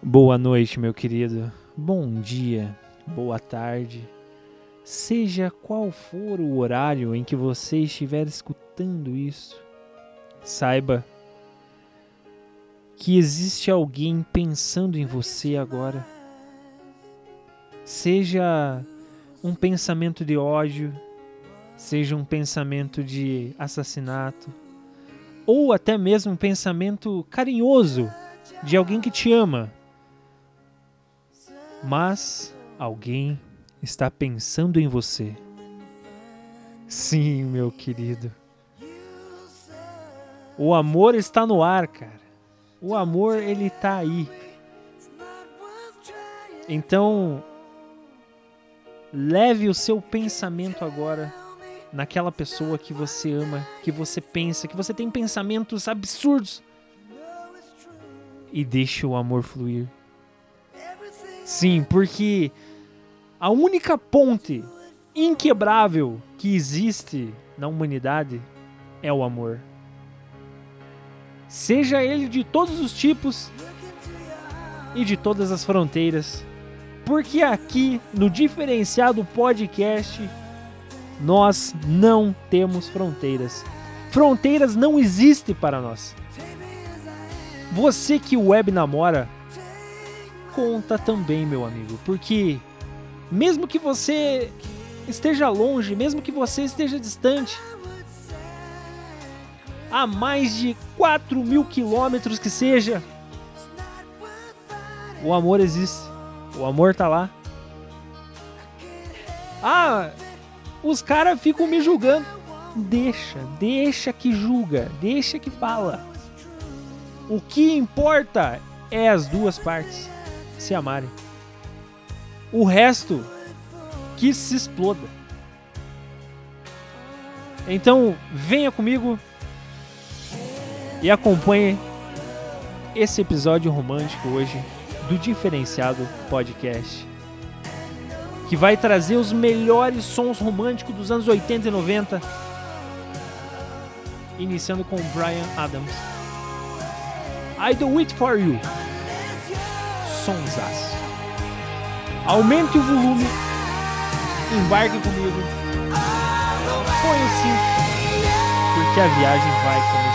Boa noite, meu querido. Bom dia, boa tarde. Seja qual for o horário em que você estiver escutando isso, saiba que existe alguém pensando em você agora. Seja um pensamento de ódio, seja um pensamento de assassinato, ou até mesmo um pensamento carinhoso de alguém que te ama mas alguém está pensando em você. Sim, meu querido. O amor está no ar, cara. O amor ele está aí. Então, leve o seu pensamento agora naquela pessoa que você ama, que você pensa, que você tem pensamentos absurdos. E deixe o amor fluir. Sim, porque a única ponte inquebrável que existe na humanidade é o amor. Seja ele de todos os tipos e de todas as fronteiras. Porque aqui no diferenciado podcast nós não temos fronteiras. Fronteiras não existem para nós. Você que web namora, conta também, meu amigo, porque mesmo que você esteja longe, mesmo que você esteja distante, a mais de 4 mil quilômetros que seja, o amor existe, o amor tá lá. Ah, os caras ficam me julgando. Deixa, deixa que julga, deixa que fala. O que importa é as duas partes se amarem. O resto que se exploda. Então, venha comigo e acompanhe esse episódio romântico hoje do Diferenciado Podcast, que vai trazer os melhores sons românticos dos anos 80 e 90, iniciando com Brian Adams. I do it for you Aumente o volume, embarque comigo, põe o cinto, porque a viagem vai começar.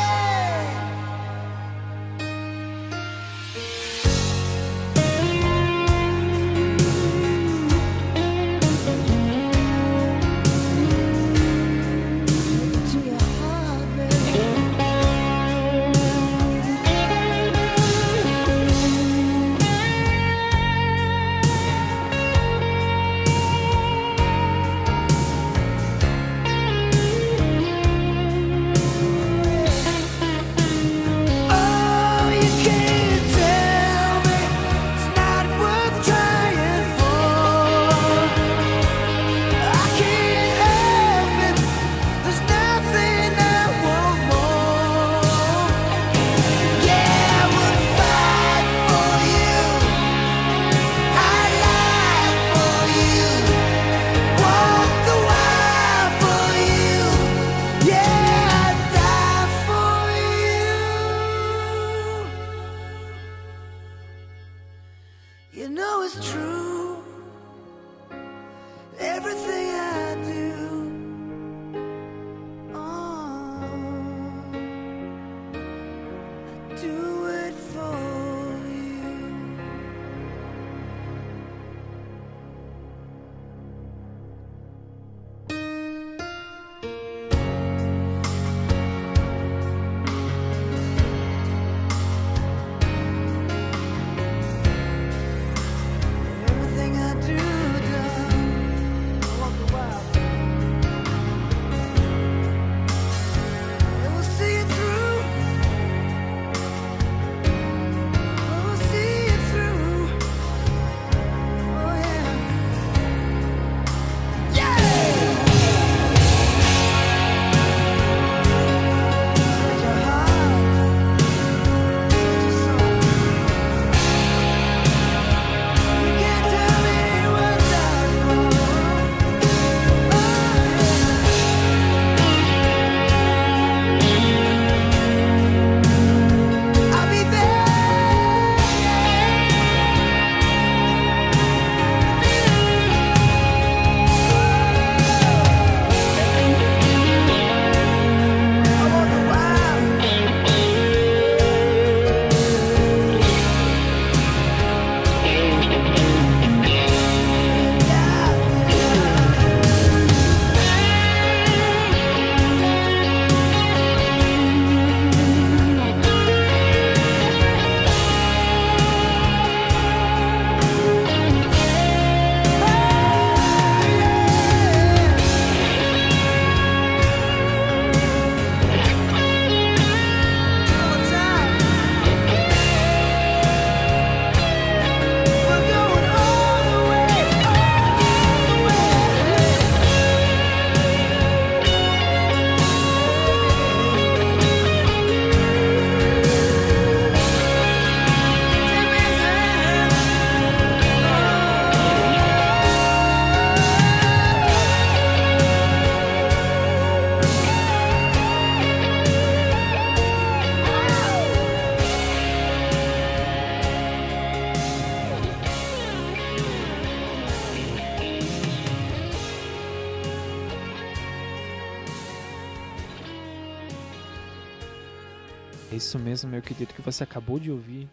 Isso mesmo, meu querido, que você acabou de ouvir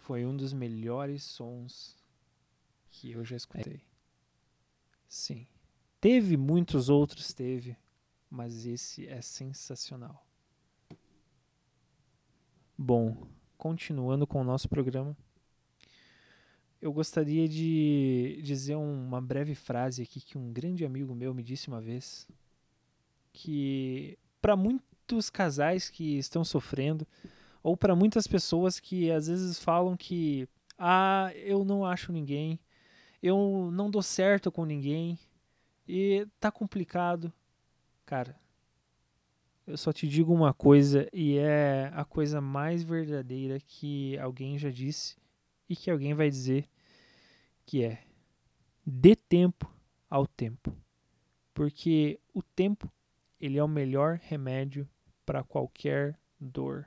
foi um dos melhores sons que eu já escutei. Sim. Teve muitos outros, teve, mas esse é sensacional. Bom, continuando com o nosso programa, eu gostaria de dizer uma breve frase aqui que um grande amigo meu me disse uma vez, que para muitos casais que estão sofrendo, ou para muitas pessoas que às vezes falam que ah, eu não acho ninguém, eu não dou certo com ninguém e tá complicado. Cara, eu só te digo uma coisa e é a coisa mais verdadeira que alguém já disse e que alguém vai dizer que é dê tempo ao tempo. Porque o tempo, ele é o melhor remédio para qualquer dor.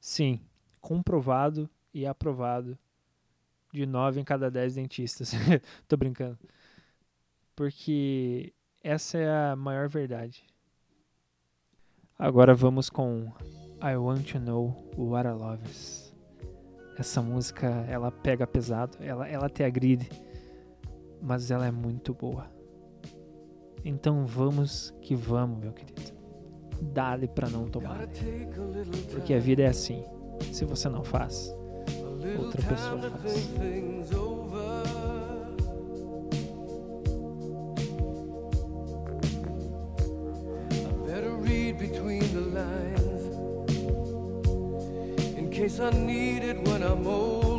Sim, comprovado e aprovado de 9 em cada 10 dentistas. Tô brincando. Porque essa é a maior verdade. Agora vamos com I Want to Know What I Love Is. Essa música, ela pega pesado, ela, ela te agride, mas ela é muito boa. Então vamos que vamos, meu querido. Dá-lhe pra não tomar. Porque a vida é assim. Se você não faz, outra pessoa faz. case I need it when I'm older.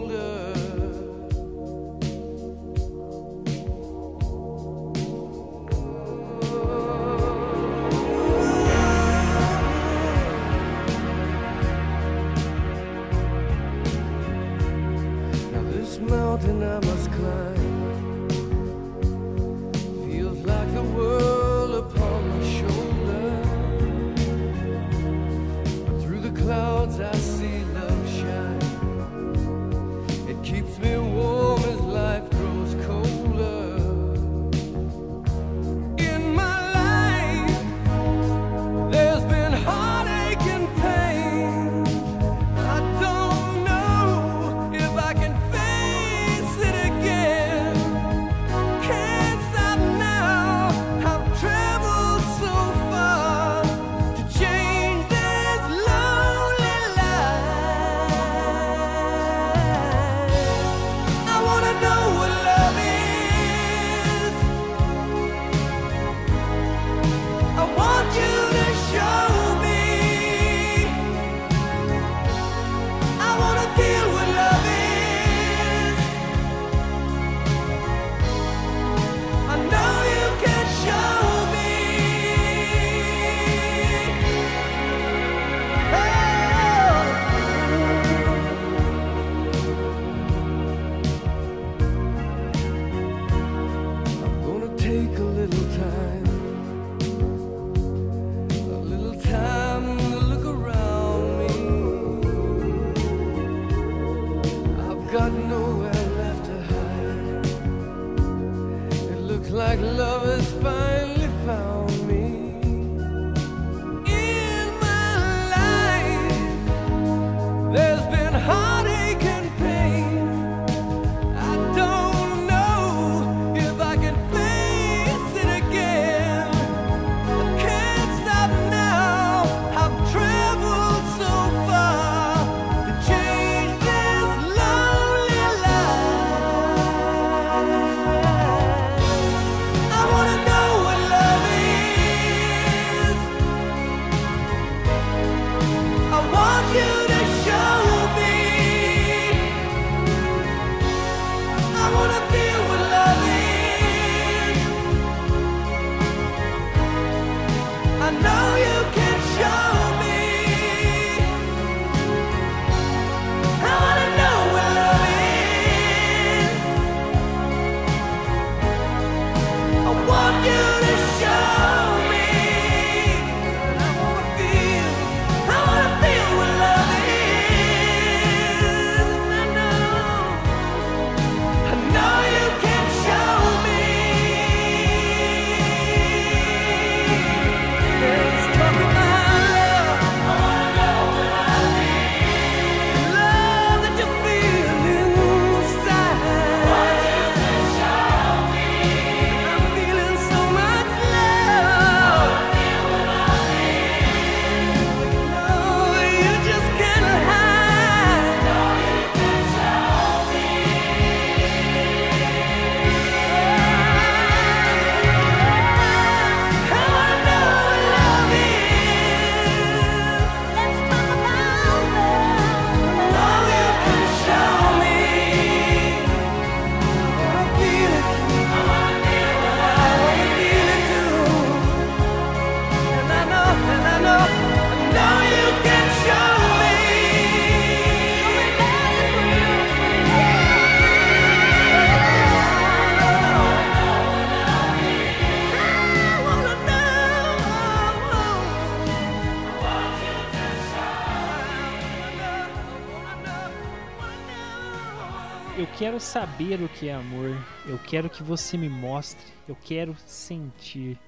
Saber o que é amor. Eu quero que você me mostre. Eu quero sentir.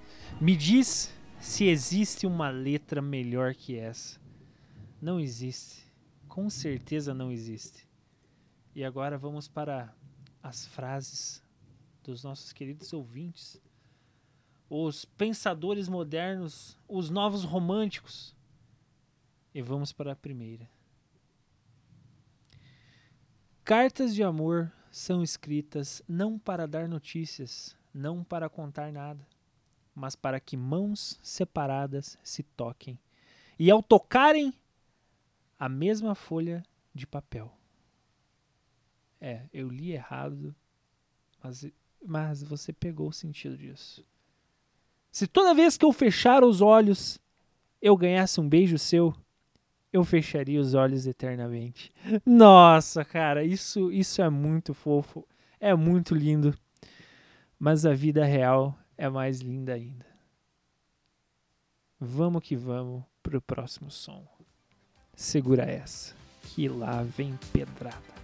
Me diz se existe uma letra melhor que essa. Não existe. Com certeza não existe. E agora vamos para as frases dos nossos queridos ouvintes. Os pensadores modernos, os novos românticos. E vamos para a primeira. Cartas de amor são escritas não para dar notícias, não para contar nada, mas para que mãos separadas se toquem e, ao tocarem, a mesma folha de papel. É, eu li errado, mas, mas você pegou o sentido disso. Se toda vez que eu fechar os olhos eu ganhasse um beijo seu, eu fecharia os olhos eternamente. Nossa, cara, isso, isso é muito fofo, é muito lindo. Mas a vida real é mais linda ainda. Vamos que vamos pro próximo som. Segura essa, que lá vem pedrada.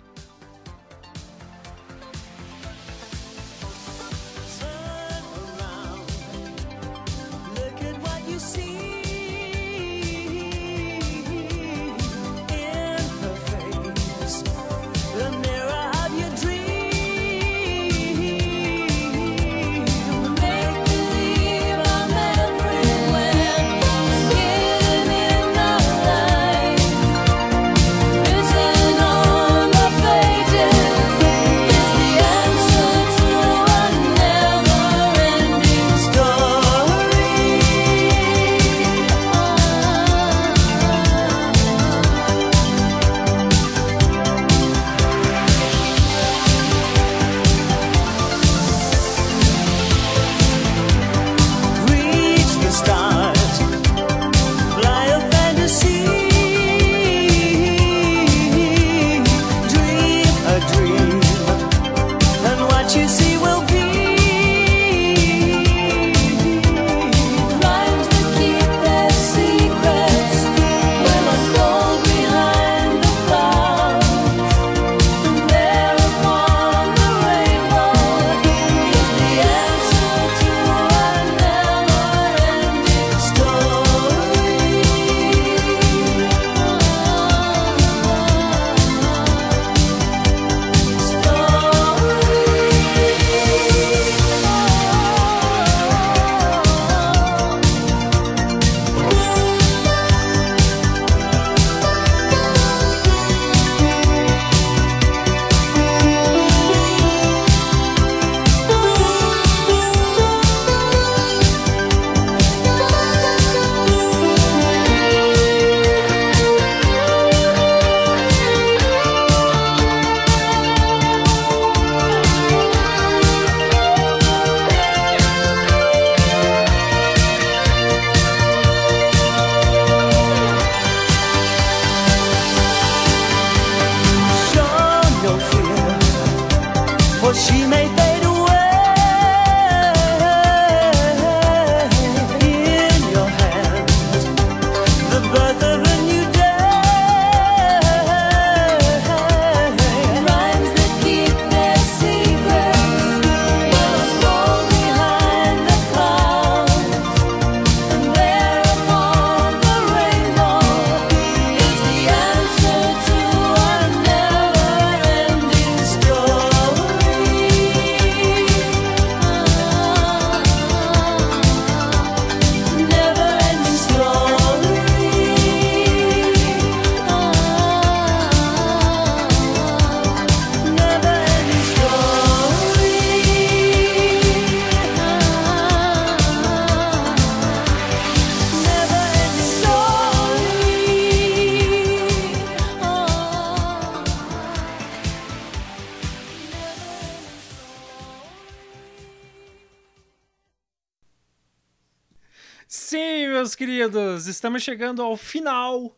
Queridos, estamos chegando ao final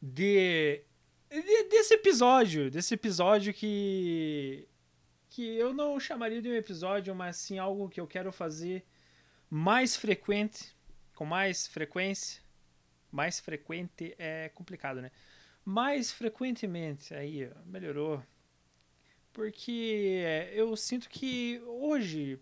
de, de, desse episódio, desse episódio que que eu não chamaria de um episódio, mas sim algo que eu quero fazer mais frequente, com mais frequência. Mais frequente é complicado, né? Mais frequentemente, aí melhorou. porque eu sinto que hoje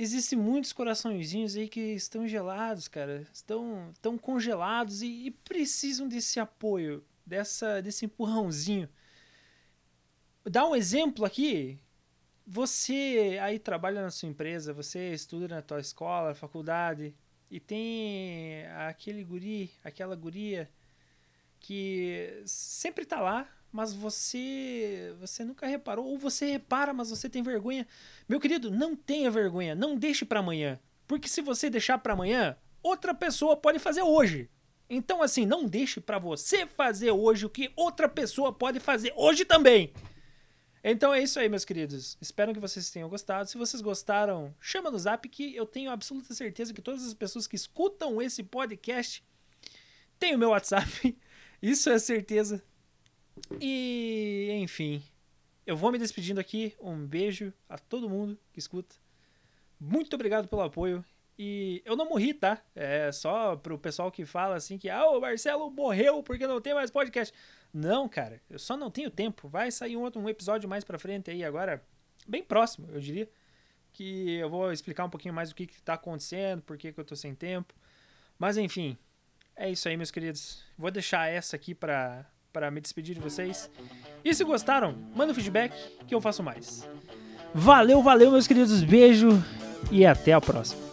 existem muitos coraçõezinhos aí que estão gelados, cara, estão, estão congelados e, e precisam desse apoio, dessa, desse empurrãozinho. Dá um exemplo aqui. Você aí trabalha na sua empresa, você estuda na tua escola, faculdade, e tem aquele guri, aquela guria que sempre tá lá, mas você você nunca reparou ou você repara, mas você tem vergonha. Meu querido, não tenha vergonha, não deixe para amanhã, porque se você deixar para amanhã, outra pessoa pode fazer hoje. Então assim, não deixe para você fazer hoje o que outra pessoa pode fazer hoje também. Então é isso aí, meus queridos. Espero que vocês tenham gostado. Se vocês gostaram, chama no Zap que eu tenho absoluta certeza que todas as pessoas que escutam esse podcast têm o meu WhatsApp. Isso é certeza. E, enfim, eu vou me despedindo aqui. Um beijo a todo mundo que escuta. Muito obrigado pelo apoio. E eu não morri, tá? É só pro pessoal que fala assim que ah, o Marcelo morreu porque não tem mais podcast. Não, cara, eu só não tenho tempo. Vai sair um outro um episódio mais pra frente aí agora, bem próximo, eu diria. Que eu vou explicar um pouquinho mais o que, que tá acontecendo, por que, que eu tô sem tempo. Mas enfim, é isso aí, meus queridos. Vou deixar essa aqui pra, para me despedir de vocês. E se gostaram, manda um feedback que eu faço mais. Valeu, valeu, meus queridos. Beijo e até a próxima.